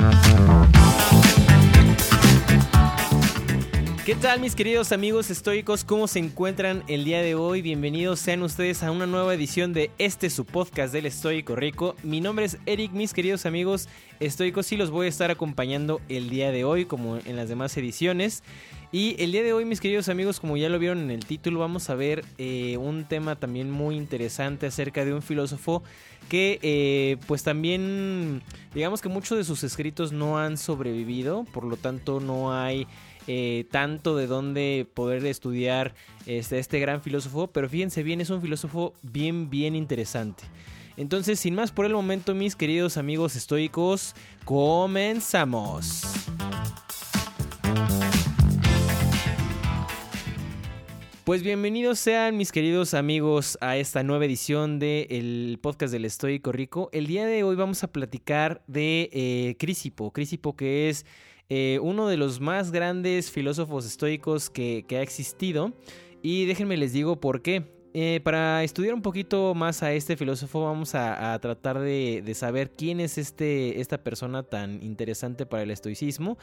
Bye. ¿Qué tal mis queridos amigos estoicos? ¿Cómo se encuentran el día de hoy? Bienvenidos sean ustedes a una nueva edición de este su podcast del Estoico Rico. Mi nombre es Eric, mis queridos amigos estoicos y los voy a estar acompañando el día de hoy como en las demás ediciones. Y el día de hoy mis queridos amigos, como ya lo vieron en el título, vamos a ver eh, un tema también muy interesante acerca de un filósofo que eh, pues también digamos que muchos de sus escritos no han sobrevivido, por lo tanto no hay eh, tanto de dónde poder estudiar este, este gran filósofo, pero fíjense bien, es un filósofo bien, bien interesante. Entonces, sin más por el momento, mis queridos amigos estoicos, comenzamos. Pues bienvenidos sean mis queridos amigos a esta nueva edición del podcast del Estoico Rico. El día de hoy vamos a platicar de eh, Crisipo, Crisipo que es eh, uno de los más grandes filósofos estoicos que, ha existido. Y déjenme les digo por qué. Eh, para estudiar un poquito más a este filósofo vamos a, tratar de, saber quién es este, esta persona tan interesante para el estoicismo.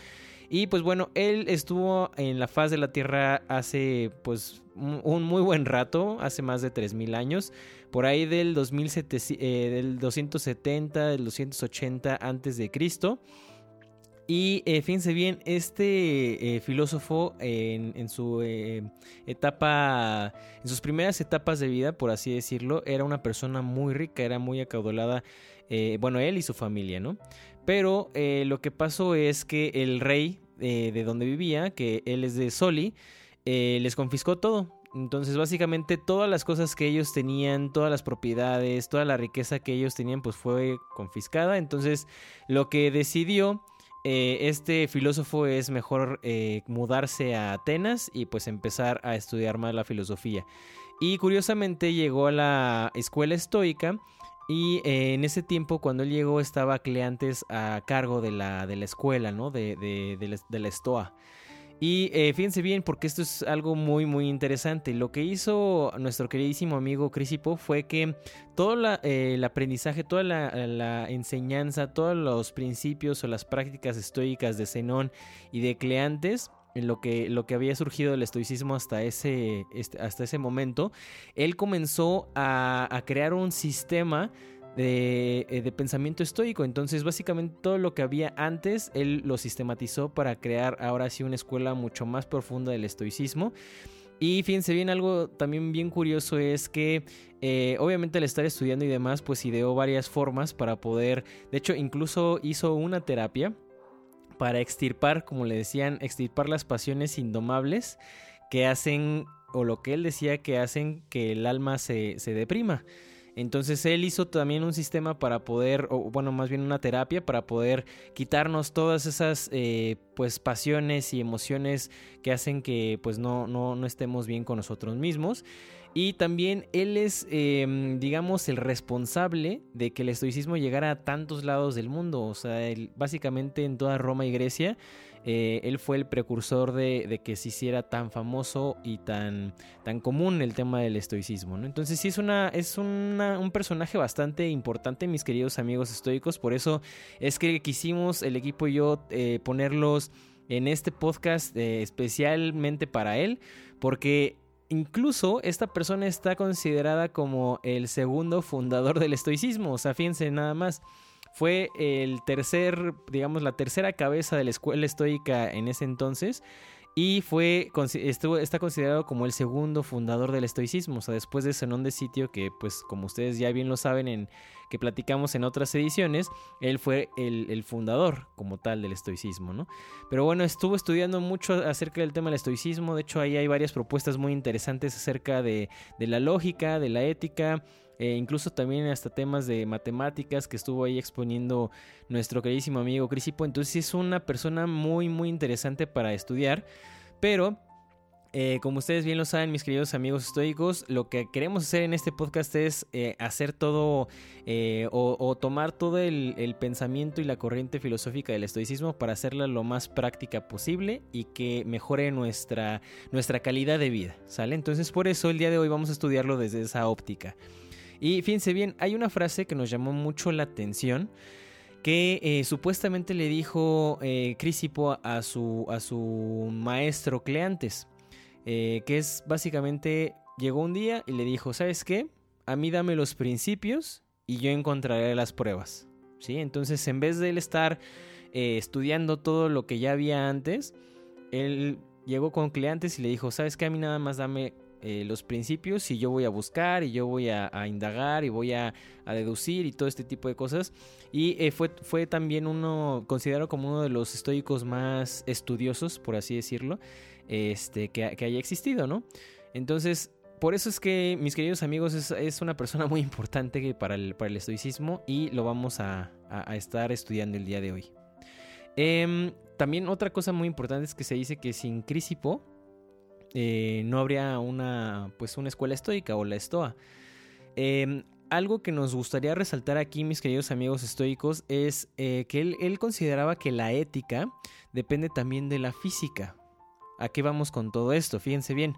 Y pues bueno, él estuvo en la faz de la Tierra hace pues un muy buen rato, hace más de 3.000 años, por ahí del, 2007, eh, del 270, del 280 antes de Cristo. Y eh, fíjense bien, este eh, filósofo en, su eh, etapa, en sus primeras etapas de vida, por así decirlo, era una persona muy rica, era muy acaudalada, bueno, él y su familia, ¿no? Pero lo que pasó es que el rey de donde vivía, que él es de Soli, les confiscó todo. Entonces, básicamente, todas las cosas que ellos tenían, todas las propiedades, toda la riqueza que ellos tenían, pues fue confiscada. Entonces, lo que decidió eh, este filósofo es mejor eh, mudarse a Atenas y pues empezar a estudiar más la filosofía. Y curiosamente llegó a la escuela estoica y eh, en ese tiempo cuando él llegó estaba Cleantes a cargo de la, de la escuela, ¿no? De, de, de la estoa. Y eh, fíjense bien, porque esto es algo muy, muy interesante. Lo que hizo nuestro queridísimo amigo Crisipo fue que todo eh, el aprendizaje, toda la, enseñanza, todos los principios o las prácticas estoicas de Zenón y de Cleantes, lo que, lo que había surgido del estoicismo hasta ese, este, hasta ese momento, él comenzó a, a crear un sistema eh, de, pensamiento estoico. Entonces, básicamente todo lo que había antes, él lo sistematizó para crear ahora sí una escuela mucho más profunda del estoicismo. Y fíjense bien, algo también bien curioso es que eh, obviamente al estar estudiando y demás, pues ideó varias formas para poder, de hecho incluso hizo una terapia para extirpar, como le decían, extirpar las pasiones indomables que hacen, o lo que él decía que hacen que el alma se, se deprima. Entonces él hizo también un sistema para poder, o bueno, más bien una terapia para poder quitarnos todas esas eh, pues pasiones y emociones que hacen que pues no, no, no estemos bien con nosotros mismos. Y también él es, em, digamos, el responsable de que el estoicismo llegara a tantos lados del mundo. O sea, básicamente en toda Roma y Grecia eh, él fue el precursor de, que se hiciera tan famoso y tan, tan común el tema del estoicismo. ¿no? Entonces sí es, una, es un personaje bastante importante, mis queridos amigos estoicos. Por eso es que quisimos el equipo y yo eh, ponerlos en este podcast eh, especialmente para él, porque incluso esta persona está considerada como el segundo fundador del estoicismo. O sea, fíjense nada más. Fue el tercer, digamos, la tercera cabeza de la escuela estoica en ese entonces y fue estuvo, está considerado como el segundo fundador del estoicismo, o sea, después de Zenón de Sitio, que pues como ustedes ya bien lo saben, en, que platicamos en otras ediciones, él fue el, fundador como tal del estoicismo, ¿no? Pero bueno, estuvo estudiando mucho acerca del tema del estoicismo, de hecho ahí hay varias propuestas muy interesantes acerca de, de la lógica, de la ética, eh, incluso también hasta temas de matemáticas que estuvo ahí exponiendo nuestro queridísimo amigo Crisipo. Entonces es una persona muy muy interesante para estudiar, pero eh, como ustedes bien lo saben, mis queridos amigos estoicos, lo que queremos hacer en este podcast es eh, hacer todo o, tomar todo el, el, pensamiento y la corriente filosófica del estoicismo para hacerla lo más práctica posible y que mejore nuestra, nuestra calidad de vida, ¿sale? Entonces por eso el día de hoy vamos a estudiarlo desde esa óptica. Y fíjense bien, hay una frase que nos llamó mucho la atención que eh, supuestamente le dijo eh, Crisipo a su, a su maestro Cleantes, eh, que es básicamente, llegó un día y le dijo, ¿sabes qué? A mí dame los principios y yo encontraré las pruebas. ¿Sí? Entonces, en vez de él estar estudiando todo lo que ya había antes, él llegó con Cleantes y le dijo, ¿sabes qué? A mí nada más dame eh, los principios y yo voy a buscar y yo voy a, indagar y voy a, deducir y todo este tipo de cosas. Y eh, fue, fue también uno, considerado como uno de los estoicos más estudiosos, por así decirlo, este, que, haya existido, ¿no? Entonces, por eso es que, mis queridos amigos, es, una persona muy importante para el, para el estoicismo y lo vamos a, estar estudiando el día de hoy. Em, también otra cosa muy importante es que se dice que sin Crisipo, eh, no habría una, pues una escuela estoica o la estoa. Em, algo que nos gustaría resaltar aquí, mis queridos amigos estoicos, es eh, que él, consideraba que la ética depende también de la física. ¿A qué vamos con todo esto? Fíjense bien.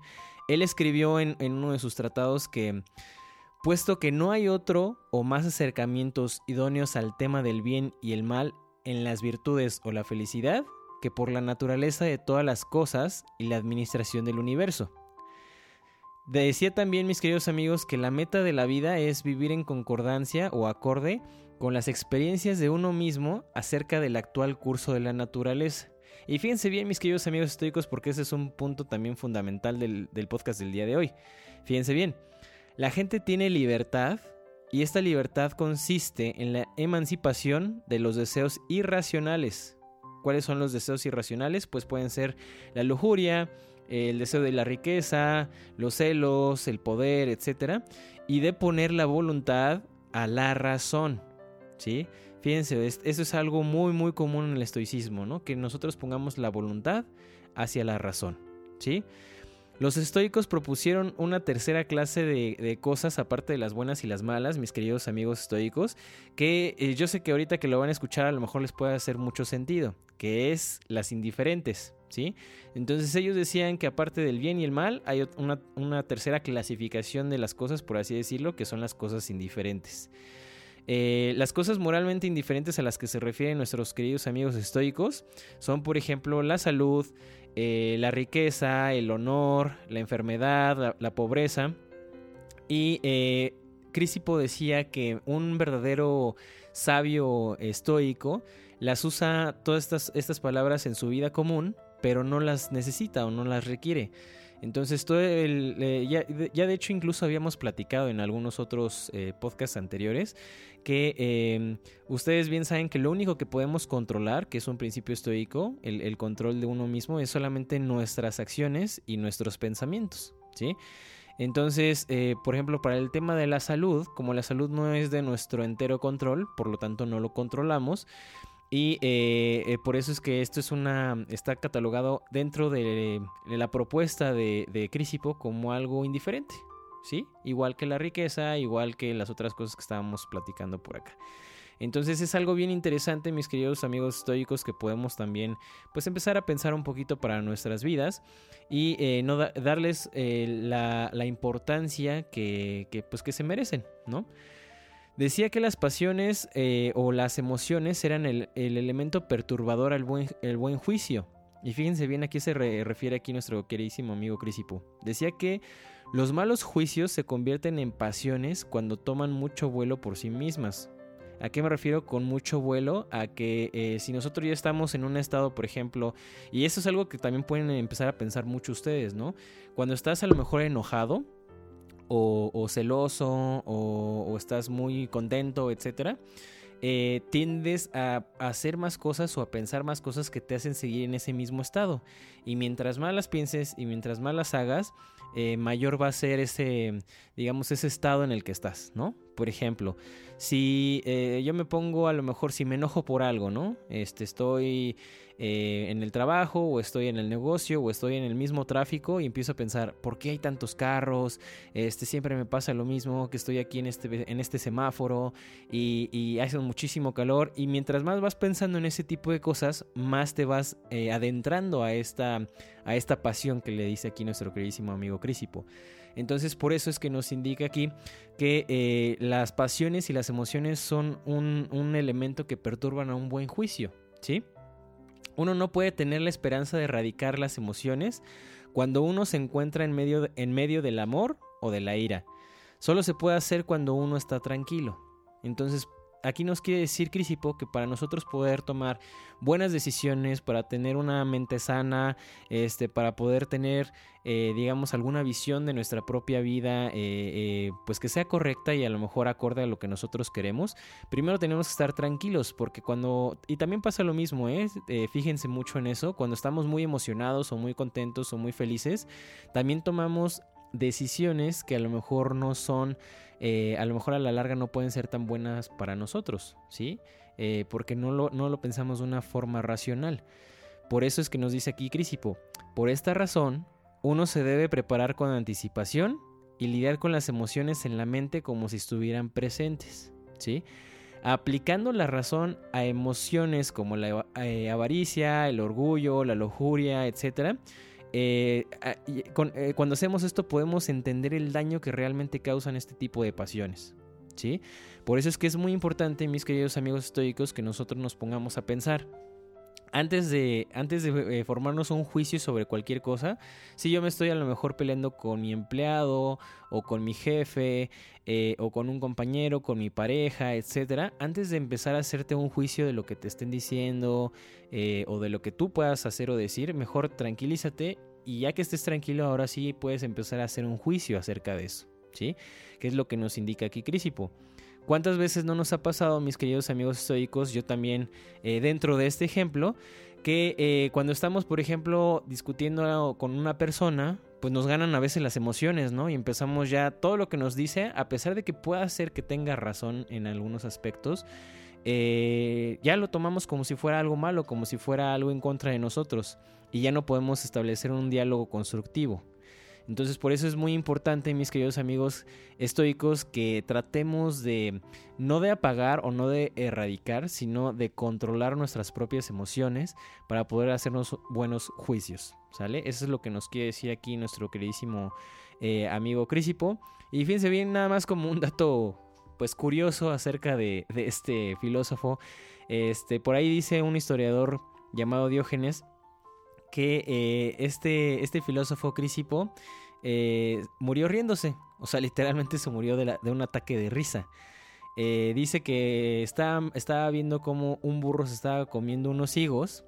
Él escribió en, en uno de sus tratados que, puesto que no hay otro o más acercamientos idóneos al tema del bien y el mal en las virtudes o la felicidad, que por la naturaleza de todas las cosas y la administración del universo. Decía también, mis queridos amigos, que la meta de la vida es vivir en concordancia o acorde con las experiencias de uno mismo acerca del actual curso de la naturaleza. Y fíjense bien, mis queridos amigos estoicos, porque ese es un punto también fundamental del, del podcast del día de hoy. Fíjense bien, la gente tiene libertad y esta libertad consiste en la emancipación de los deseos irracionales ¿Cuáles son los deseos irracionales? Pues pueden ser la lujuria, el deseo de la riqueza, los celos, el poder, etc. Y de poner la voluntad a la razón. ¿Sí? Fíjense, eso es algo muy muy común en el estoicismo, ¿no? Que nosotros pongamos la voluntad hacia la razón. ¿Sí? Los estoicos propusieron una tercera clase de, cosas, aparte de las buenas y las malas, mis queridos amigos estoicos, que eh, yo sé que ahorita que lo van a escuchar a lo mejor les puede hacer mucho sentido, que es las indiferentes, ¿sí? Entonces ellos decían que aparte del bien y el mal, hay una, tercera clasificación de las cosas, por así decirlo, que son las cosas indiferentes. Eh, las cosas moralmente indiferentes a las que se refieren nuestros queridos amigos estoicos son, por ejemplo, la salud, eh, la riqueza, el honor, la enfermedad, la, pobreza. Y eh, Crisipo decía que un verdadero sabio estoico las usa todas estas, estas palabras en su vida común, pero no las necesita o no las requiere. Entonces, todo el, eh, ya, de hecho incluso habíamos platicado en algunos otros podcasts anteriores que em, ustedes bien saben que lo único que podemos controlar, que es un principio estoico, el, control de uno mismo, es solamente nuestras acciones y nuestros pensamientos, ¿sí? Entonces, eh, por ejemplo, para el tema de la salud, como la salud no es de nuestro entero control, por lo tanto no lo controlamos, y eh, eh, por eso es que esto es una. está catalogado dentro de, la propuesta de, de Crisipo como algo indiferente. ¿Sí? Igual que la riqueza, igual que las otras cosas que estábamos platicando por acá. Entonces es algo bien interesante, mis queridos amigos estoicos, que podemos también pues empezar a pensar un poquito para nuestras vidas y eh, no darles la, la, importancia que, pues, que se merecen, ¿no? Decía que las pasiones eh, o las emociones eran el, elemento perturbador al buen, juicio. Y fíjense bien a qué se refiere aquí nuestro queridísimo amigo Crisipo. Decía que los malos juicios se convierten en pasiones cuando toman mucho vuelo por sí mismas. ¿A qué me refiero con mucho vuelo? A que eh, si nosotros ya estamos en un estado, por ejemplo, y eso es algo que también pueden empezar a pensar mucho ustedes, ¿no? Cuando estás a lo mejor enojado, o, celoso o, estás muy contento, etcétera, eh, tiendes a, hacer más cosas o a pensar más cosas que te hacen seguir en ese mismo estado. Y mientras más las pienses y mientras más las hagas, eh, mayor va a ser ese, digamos, ese estado en el que estás, ¿no? Por ejemplo, si eh, yo me pongo a lo mejor si me enojo por algo, ¿no? Este, estoy eh, en el trabajo o estoy en el negocio o estoy en el mismo tráfico y empiezo a pensar, ¿por qué hay tantos carros? Este, siempre me pasa lo mismo, que estoy aquí en este, en este semáforo y, hace muchísimo calor y mientras más vas pensando en ese tipo de cosas, más te vas eh, adentrando a esta, a esta pasión que le dice aquí nuestro queridísimo amigo Crisipo. Entonces por eso es que nos indica aquí que eh, las pasiones y las emociones son un, un elemento que perturban a un buen juicio, ¿sí? Uno no puede tener la esperanza de erradicar las emociones cuando uno se encuentra en medio, en medio del amor o de la ira. Solo se puede hacer cuando uno está tranquilo. Entonces, aquí nos quiere decir Crisipo que para nosotros poder tomar buenas decisiones, para tener una mente sana, este, para poder tener, eh, digamos, alguna visión de nuestra propia vida, eh, eh, pues que sea correcta y a lo mejor acorde a lo que nosotros queremos, primero tenemos que estar tranquilos, porque cuando, y también pasa lo mismo, ¿eh? fíjense mucho en eso, cuando estamos muy emocionados o muy contentos o muy felices, también tomamos decisiones que a lo mejor no son eh, a lo mejor a la larga no pueden ser tan buenas para nosotros, ¿sí? Eh, porque no lo, no lo pensamos de una forma racional. Por eso es que nos dice aquí Crisipo, por esta razón, uno se debe preparar con anticipación y lidiar con las emociones en la mente como si estuvieran presentes, ¿sí? Aplicando la razón a emociones como la eh, avaricia, el orgullo, la lujuria, etcétera, eh, eh, cuando hacemos esto podemos entender el daño que realmente causan este tipo de pasiones. ¿sí? Por eso es que es muy importante, mis queridos amigos estoicos, que nosotros nos pongamos a pensar. Antes de, antes de eh, formarnos un juicio sobre cualquier cosa, si yo me estoy a lo mejor peleando con mi empleado o con mi jefe o con un compañero, con mi pareja, etcétera, antes de empezar a hacerte un juicio de lo que te estén diciendo o de lo que tú puedas hacer o decir, mejor tranquilízate y ya que estés tranquilo, ahora sí puedes empezar a hacer un juicio acerca de eso, ¿sí? Que es lo que nos indica aquí Crisipo. ¿Cuántas veces no nos ha pasado, mis queridos amigos estoicos, yo también eh, dentro de este ejemplo, que eh, cuando estamos, por ejemplo, discutiendo con una persona, pues nos ganan a veces las emociones, ¿no? Y empezamos ya todo lo que nos dice, a pesar de que pueda ser que tenga razón en algunos aspectos, eh, ya lo tomamos como si fuera algo malo, como si fuera algo en contra de nosotros y ya no podemos establecer un diálogo constructivo. Entonces por eso es muy importante, mis queridos amigos estoicos, que tratemos de no de apagar o no de erradicar, sino de controlar nuestras propias emociones para poder hacernos buenos juicios. ¿Sale? Eso es lo que nos quiere decir aquí nuestro queridísimo eh, amigo Crisipo. Y fíjense bien, nada más como un dato pues curioso acerca de, este filósofo. Este, por ahí dice un historiador llamado Diógenes que eh, este, este filósofo Crisipo eh, murió riéndose. O sea, literalmente se murió de, un ataque de risa. Eh, dice que estaba, estaba viendo cómo un burro se estaba comiendo unos higos.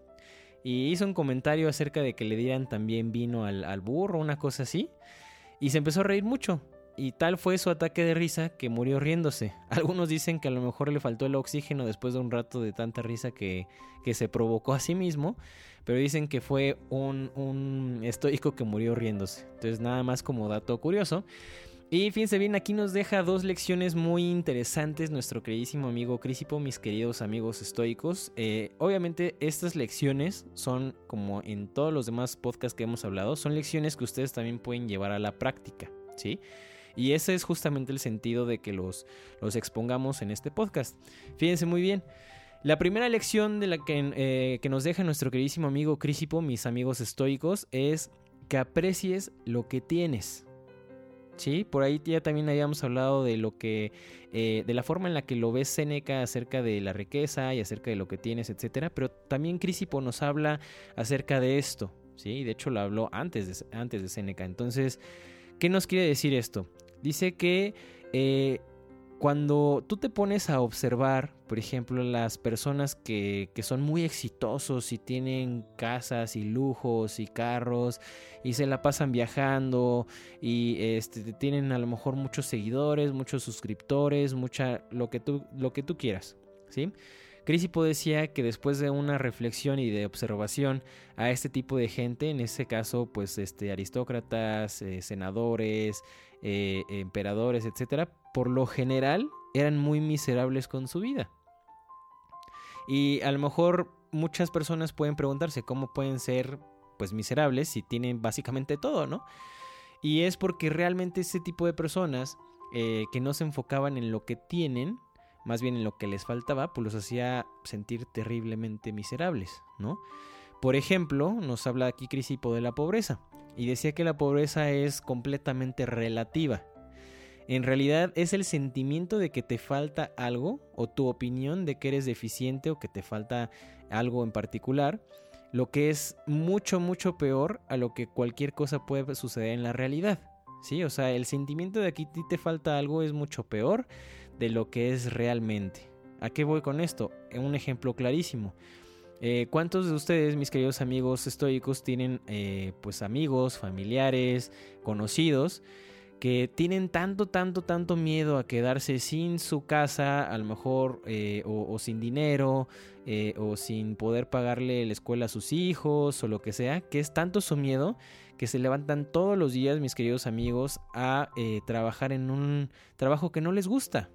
Y hizo un comentario acerca de que le dieran también vino al, al burro, una cosa así. Y se empezó a reír mucho y tal fue su ataque de risa que murió riéndose. Algunos dicen que a lo mejor le faltó el oxígeno después de un rato de tanta risa que, que se provocó a sí mismo, pero dicen que fue un, un estoico que murió riéndose. Entonces nada más como dato curioso. Y fíjense bien, aquí nos deja dos lecciones muy interesantes nuestro queridísimo amigo Crisipo, mis queridos amigos estoicos. Eh, obviamente estas lecciones son, como en todos los demás podcasts que hemos hablado, son lecciones que ustedes también pueden llevar a la práctica, ¿sí? Y ese es justamente el sentido de que los, los expongamos en este podcast. Fíjense muy bien. La primera lección de la que, eh, que nos deja nuestro queridísimo amigo Crisipo, mis amigos estoicos, es que aprecies lo que tienes. Sí, por ahí ya también habíamos hablado de lo que, eh, de la forma en la que lo ves Seneca acerca de la riqueza y acerca de lo que tienes, etcétera. Pero también Crisipo nos habla acerca de esto, sí. De hecho, lo habló antes de, antes de Seneca. Entonces, ¿qué nos quiere decir esto? Dice que eh, cuando tú te pones a observar, por ejemplo, las personas que, son muy exitosos y tienen casas y lujos y carros y se la pasan viajando y este, tienen a lo mejor muchos seguidores, muchos suscriptores, mucha, lo, que tú, lo que tú quieras, ¿sí? Crisipo decía que después de una reflexión y de observación a este tipo de gente, en ese caso, pues este, aristócratas, eh, senadores, eh, emperadores, etcétera, por lo general eran muy miserables con su vida. Y a lo mejor muchas personas pueden preguntarse cómo pueden ser pues miserables si tienen básicamente todo, ¿no? Y es porque realmente ese tipo de personas eh, que no se enfocaban en lo que tienen, más bien en lo que les faltaba, pues los hacía sentir terriblemente miserables, ¿no? Por ejemplo, nos habla aquí Crisipo de la pobreza y decía que la pobreza es completamente relativa. En realidad es el sentimiento de que te falta algo o tu opinión de que eres deficiente o que te falta algo en particular, lo que es mucho, mucho peor a lo que cualquier cosa puede suceder en la realidad. ¿Sí? O sea, el sentimiento de que a ti te falta algo es mucho peor de lo que es realmente. ¿A qué voy con esto? Un ejemplo clarísimo. Eh, ¿Cuántos de ustedes, mis queridos amigos estoicos, tienen eh, pues amigos, familiares, conocidos que tienen tanto, tanto, tanto miedo a quedarse sin su casa, a lo mejor, eh, o, sin dinero, o sin poder pagarle la escuela a sus hijos, o lo que sea, que es tanto su miedo que se levantan todos los días, mis queridos amigos, a trabajar en un trabajo que no les gusta,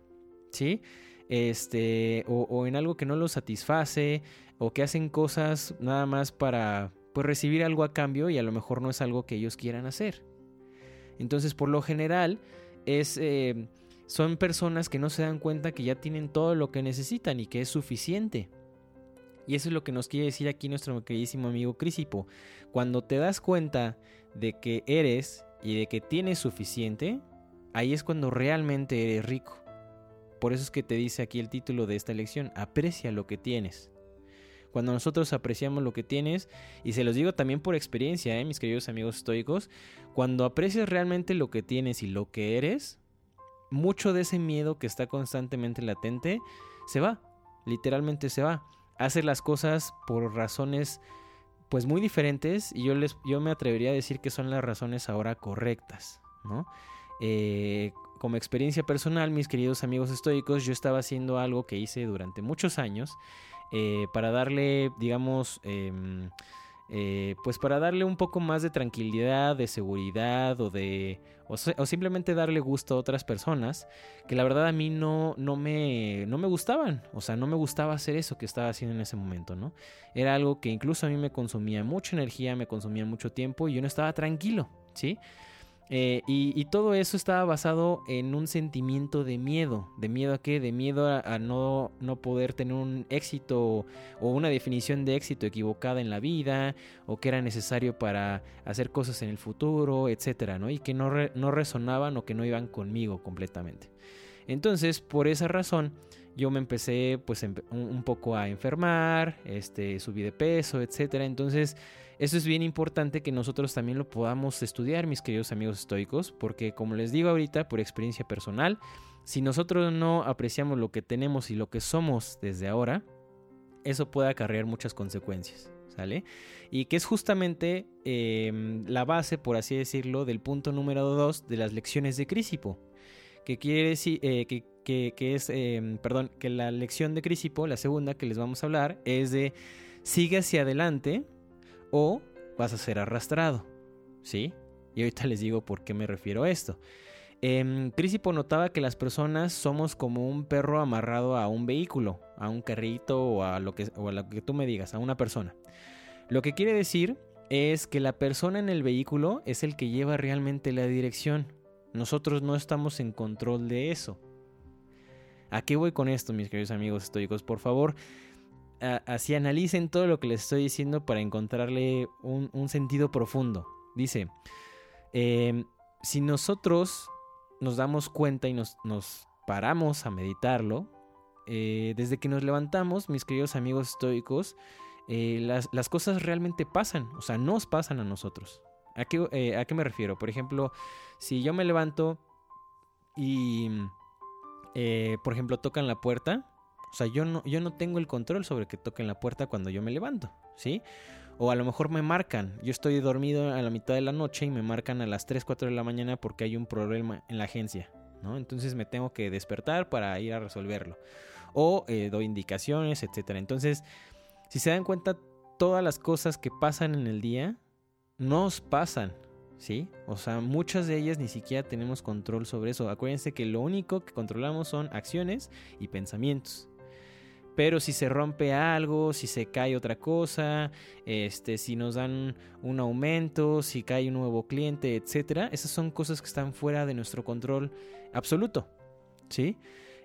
¿sí? Este, o, o en algo que no los satisface, o que hacen cosas nada más para pues recibir algo a cambio y a lo mejor no es algo que ellos quieran hacer. Entonces, por lo general, es, eh, son personas que no se dan cuenta que ya tienen todo lo que necesitan y que es suficiente. Y eso es lo que nos quiere decir aquí nuestro queridísimo amigo Crisipo. Cuando te das cuenta de que eres y de que tienes suficiente, ahí es cuando realmente eres rico. Por eso es que te dice aquí el título de esta lección, aprecia lo que tienes. Cuando nosotros apreciamos lo que tienes, y se los digo también por experiencia, ¿eh? mis queridos amigos estoicos, cuando aprecias realmente lo que tienes y lo que eres, mucho de ese miedo que está constantemente latente se va, literalmente se va. Hace las cosas por razones pues muy diferentes y yo, les, yo me atrevería a decir que son las razones ahora correctas, ¿no? Eh, como experiencia personal, mis queridos amigos estoicos, yo estaba haciendo algo que hice durante muchos años eh, para darle, digamos, em, eh, pues para darle un poco más de tranquilidad, de seguridad o de o, simplemente darle gusto a otras personas que la verdad a mí no, no, me, no me gustaban, o sea, no me gustaba hacer eso que estaba haciendo en ese momento, ¿no? Era algo que incluso a mí me consumía mucha energía, me consumía mucho tiempo y yo no estaba tranquilo, ¿sí? Eh, y, todo eso estaba basado en un sentimiento de miedo. ¿De miedo a qué? De miedo a, no, no, poder tener un éxito o una definición de éxito equivocada en la vida, o que era necesario para hacer cosas en el futuro, etcétera, ¿no? Y que no, no resonaban o que no iban conmigo completamente. Entonces, por esa razón, yo me empecé pues un poco a enfermar, este, subí de peso, etcétera. Entonces, eso es bien importante que nosotros también lo podamos estudiar, mis queridos amigos estoicos, porque como les digo ahorita, por experiencia personal, si nosotros no apreciamos lo que tenemos y lo que somos desde ahora, eso puede acarrear muchas consecuencias. ¿Sale? Y que es justamente em, la base, por así decirlo, del punto número 2 de las lecciones de Crisipo. Que quiere decir eh, que, es, em, perdón, que la lección de Crisipo, la segunda que les vamos a hablar, es de sigue hacia adelante o vas a ser arrastrado. ¿Sí? Y ahorita les digo por qué me refiero a esto. Eh, Crisipo notaba que las personas somos como un perro amarrado a un vehículo, a un carrito o a lo que, o a lo que tú me digas, a una persona. Lo que quiere decir es que la persona en el vehículo es el que lleva realmente la dirección. Nosotros no estamos en control de eso. ¿A qué voy con esto, mis queridos amigos estoicos? Por favor, así analicen todo lo que les estoy diciendo para encontrarle un, sentido profundo. Dice, em, si nosotros nos damos cuenta y nos, paramos a meditarlo, eh, desde que nos levantamos, mis queridos amigos estoicos, eh, las, cosas realmente pasan, o sea, nos pasan a nosotros. ¿A qué, eh, ¿A qué me refiero? Por ejemplo, si yo me levanto y, por ejemplo, tocan la puerta, o sea, yo no, yo no tengo el control sobre que toquen la puerta cuando yo me levanto, ¿sí? O a lo mejor me marcan, yo estoy dormido a la mitad de la noche y me marcan a las 3, 4 de la mañana porque hay un problema en la agencia, ¿no? Entonces me tengo que despertar para ir a resolverlo. O eh, doy indicaciones, etc. Entonces, si se dan cuenta, todas las cosas que pasan en el día nos pasan, ¿sí? O sea, muchas de ellas ni siquiera tenemos control sobre eso. Acuérdense que lo único que controlamos son acciones y pensamientos. Pero si se rompe algo, si se cae otra cosa, este, si nos dan un aumento, si cae un nuevo cliente, etcétera, esas son cosas que están fuera de nuestro control absoluto. ¿Sí?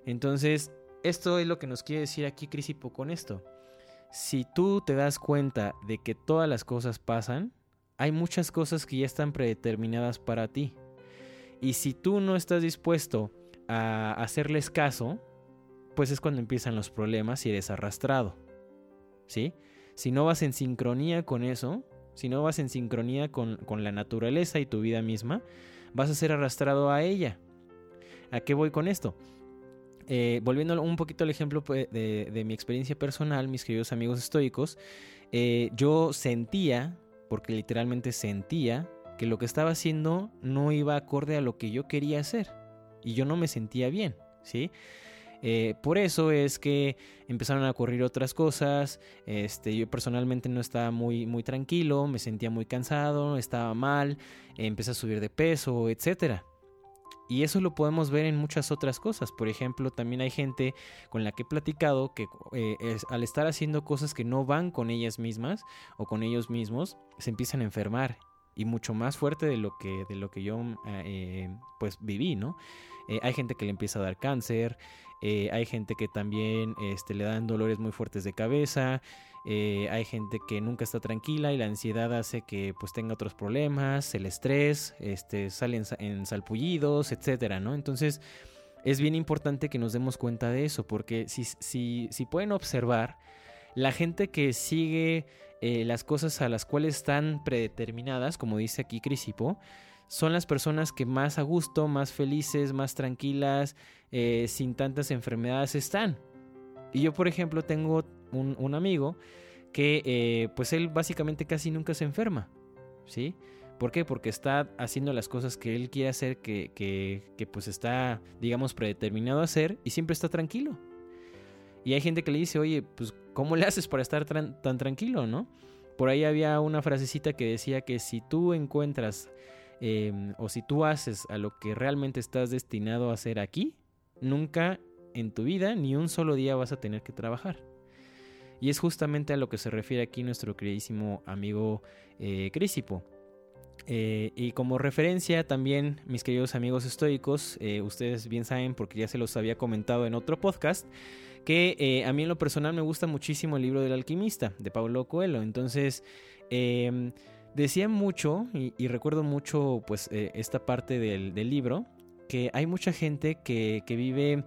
Entonces, esto es lo que nos quiere decir aquí Crisipo con esto. si tú te das cuenta de que todas las cosas pasan, hay muchas cosas que ya están predeterminadas para ti. Y si tú no estás dispuesto a hacerles caso, pues es cuando empiezan los problemas y eres arrastrado. ¿Sí? Si no vas en sincronía con eso, si no vas en sincronía con, la naturaleza y tu vida misma, vas a ser arrastrado a ella. ¿A qué voy con esto? Eh, volviendo un poquito al ejemplo pues, de, mi experiencia personal, mis queridos amigos estoicos, eh, yo sentía, porque literalmente sentía, que lo que estaba haciendo no iba acorde a lo que yo quería hacer. Y yo no me sentía bien, ¿sí? Eh, por eso es que empezaron a ocurrir otras cosas. Este, yo personalmente no estaba muy, muy tranquilo, me sentía muy cansado, estaba mal, empecé a subir de peso, etcétera. Y eso lo podemos ver en muchas otras cosas. Por ejemplo, también hay gente con la que he platicado que eh, al estar haciendo cosas que no van con ellas mismas o con ellos mismos, se empiezan a enfermar. Y mucho más fuerte de lo que, de lo que yo eh, pues viví, ¿no? hay gente que le empieza a dar cáncer, eh, hay gente que también este, le dan dolores muy fuertes de cabeza. Eh, hay gente que nunca está tranquila y la ansiedad hace que pues tenga otros problemas, el estrés, este, salen en salpullidos, etcétera, ¿no? Entonces es bien importante que nos demos cuenta de eso, porque si, si, si pueden observar, la gente que sigue eh, las cosas a las cuales están predeterminadas, como dice aquí Crisipo, son las personas que más a gusto, más felices, más tranquilas, eh, sin tantas enfermedades están. Y yo, por ejemplo, tengo un, amigo que eh, pues él básicamente casi nunca se enferma, ¿sí? ¿Por qué? Porque está haciendo las cosas que él quiere hacer, que, que, pues está, digamos, predeterminado a hacer y siempre está tranquilo. Y hay gente que le dice, oye, pues, ¿cómo le haces para estar tan tranquilo, no? Por ahí había una frasecita que decía que si tú encuentras Em, o si tú haces a lo que realmente estás destinado a hacer aquí, nunca en tu vida ni un solo día vas a tener que trabajar. Y es justamente a lo que se refiere aquí nuestro queridísimo amigo eh, Crisipo. Eh, y como referencia también, mis queridos amigos estoicos, eh, ustedes bien saben, porque ya se los había comentado en otro podcast, que a mí en lo personal me gusta muchísimo el libro del alquimista de Paulo Coelho. Entonces, Decía mucho, y, recuerdo mucho pues eh, esta parte del, libro, que hay mucha gente que, vive,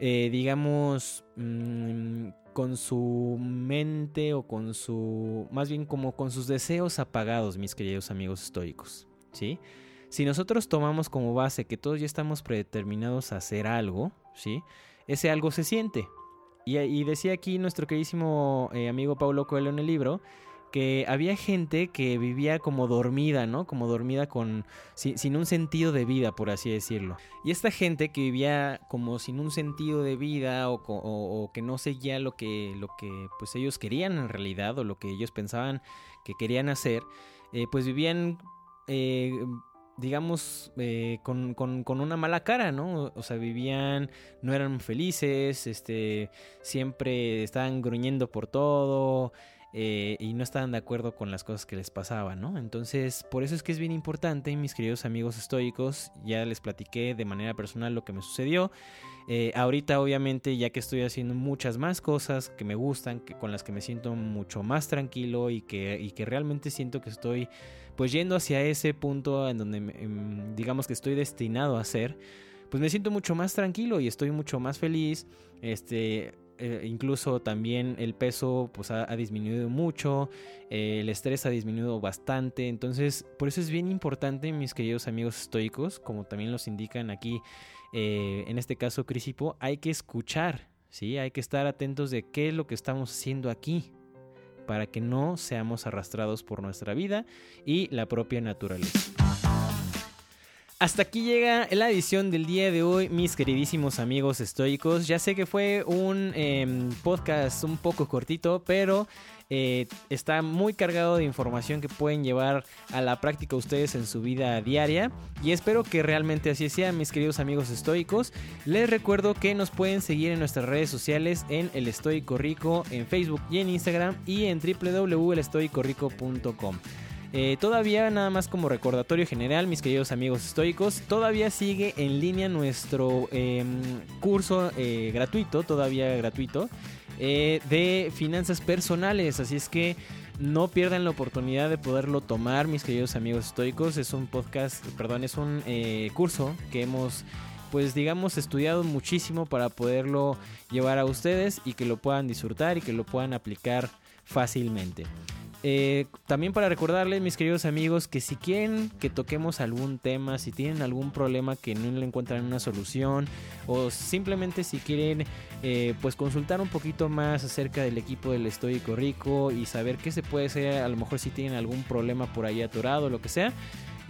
eh, digamos, mm, con su mente o con su, más bien como con sus deseos apagados, mis queridos amigos estoicos, ¿sí? Si nosotros tomamos como base que todos ya estamos predeterminados a hacer algo, ¿sí? Ese algo se siente. Y, decía aquí nuestro queridísimo eh, amigo Paulo Coelho en el libro, que había gente que vivía como dormida, ¿no? Como dormida con sin, un sentido de vida, por así decirlo. Y esta gente que vivía como sin un sentido de vida o, que no seguía lo que, lo que pues ellos querían en realidad o lo que ellos pensaban que querían hacer, eh, pues vivían... Eh, digamos, eh, con, con, una mala cara, ¿no? O sea, vivían, no eran felices, este, siempre estaban gruñendo por todo, eh, y no estaban de acuerdo con las cosas que les pasaban, ¿no? Entonces, por eso es que es bien importante, mis queridos amigos estoicos, ya les platiqué de manera personal lo que me sucedió. Eh, ahorita, obviamente, ya que estoy haciendo muchas más cosas que me gustan, que, con las que me siento mucho más tranquilo y que, y que realmente siento que estoy pues yendo hacia ese punto en donde em, digamos que estoy destinado a ser, pues me siento mucho más tranquilo y estoy mucho más feliz. Este, eh, incluso también el peso pues ha, disminuido mucho, eh, el estrés ha disminuido bastante, entonces por eso es bien importante mis queridos amigos estoicos, como también los indican aquí eh, en este caso Crisipo, hay que escuchar, ¿sí? hay que estar atentos de qué es lo que estamos haciendo aquí para que no seamos arrastrados por nuestra vida y la propia naturaleza. Hasta aquí llega la edición del día de hoy, mis queridísimos amigos estoicos. Ya sé que fue un em, podcast un poco cortito, pero eh, está muy cargado de información que pueden llevar a la práctica ustedes en su vida diaria. Y espero que realmente así sea, mis queridos amigos estoicos. Les recuerdo que nos pueden seguir en nuestras redes sociales en El Estoico Rico, en Facebook y en Instagram y en www.elestoicorico.com. Eh, todavía, nada más como recordatorio general, mis queridos amigos estoicos, todavía sigue en línea nuestro em, curso eh, gratuito, todavía gratuito. eh, de finanzas personales. Así es que no pierdan la oportunidad de poderlo tomar, mis queridos amigos estoicos. Es un podcast, perdón, es un curso que hemos pues digamos estudiado muchísimo para poderlo llevar a ustedes y que lo puedan disfrutar y que lo puedan aplicar fácilmente. Eh, también para recordarles, mis queridos amigos, que si quieren que toquemos algún tema, si tienen algún problema que no le encuentran una solución, o simplemente si quieren eh, pues consultar un poquito más acerca del equipo del Estoico Rico y saber qué se puede hacer, a lo mejor si tienen algún problema por ahí atorado, lo que sea,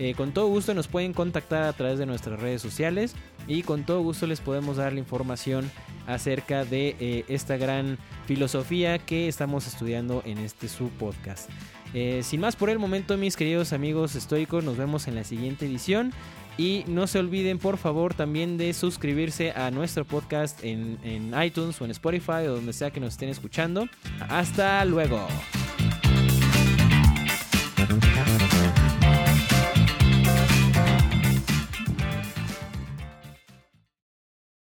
eh, con todo gusto nos pueden contactar a través de nuestras redes sociales y con todo gusto les podemos dar la información acerca de eh, esta gran filosofía que estamos estudiando en este su podcast. Eh, sin más por el momento, mis queridos amigos estoicos, nos vemos en la siguiente edición. Y no se olviden, por favor, también de suscribirse a nuestro podcast en, en iTunes o en Spotify o donde sea que nos estén escuchando. Hasta luego.